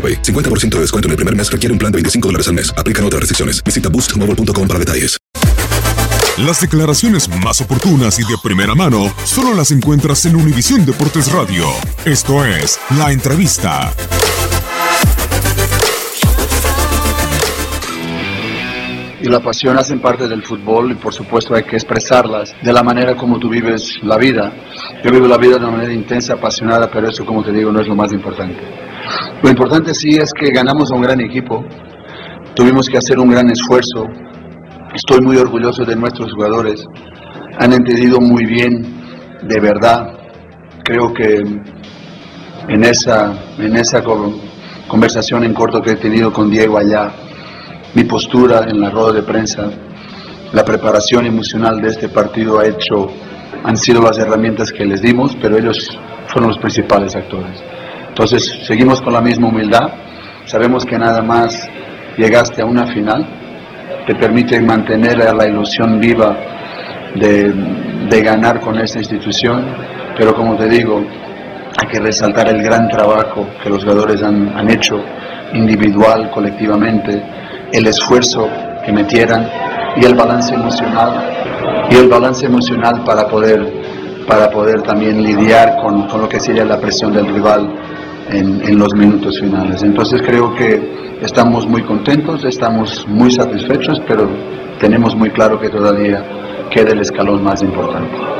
AroPay. 50% de descuento en el primer mes requiere un plan de 25 dólares al mes. Aplican otras restricciones. Visita boostmobile.com para detalles. Las declaraciones más oportunas y de primera mano solo las encuentras en Univisión Deportes Radio. Esto es La Entrevista. y la pasión hacen parte del fútbol y por supuesto hay que expresarlas de la manera como tú vives la vida. Yo vivo la vida de una manera intensa, apasionada, pero eso como te digo no es lo más importante. Lo importante sí es que ganamos a un gran equipo, tuvimos que hacer un gran esfuerzo, estoy muy orgulloso de nuestros jugadores, han entendido muy bien, de verdad, creo que en esa, en esa conversación en corto que he tenido con Diego allá, mi postura en la rueda de prensa, la preparación emocional de este partido ha hecho, han sido las herramientas que les dimos, pero ellos fueron los principales actores. Entonces, seguimos con la misma humildad, sabemos que nada más llegaste a una final, te permite mantener la ilusión viva de, ganar con esta institución, pero como te digo, hay que resaltar el gran trabajo que los jugadores han, han hecho individual, colectivamente, el esfuerzo que metieran y el balance emocional y el balance emocional para poder para poder también lidiar con, con lo que sería la presión del rival en, los minutos finales. Entonces creo que estamos muy contentos, estamos muy satisfechos, pero tenemos muy claro que todavía queda el escalón más importante.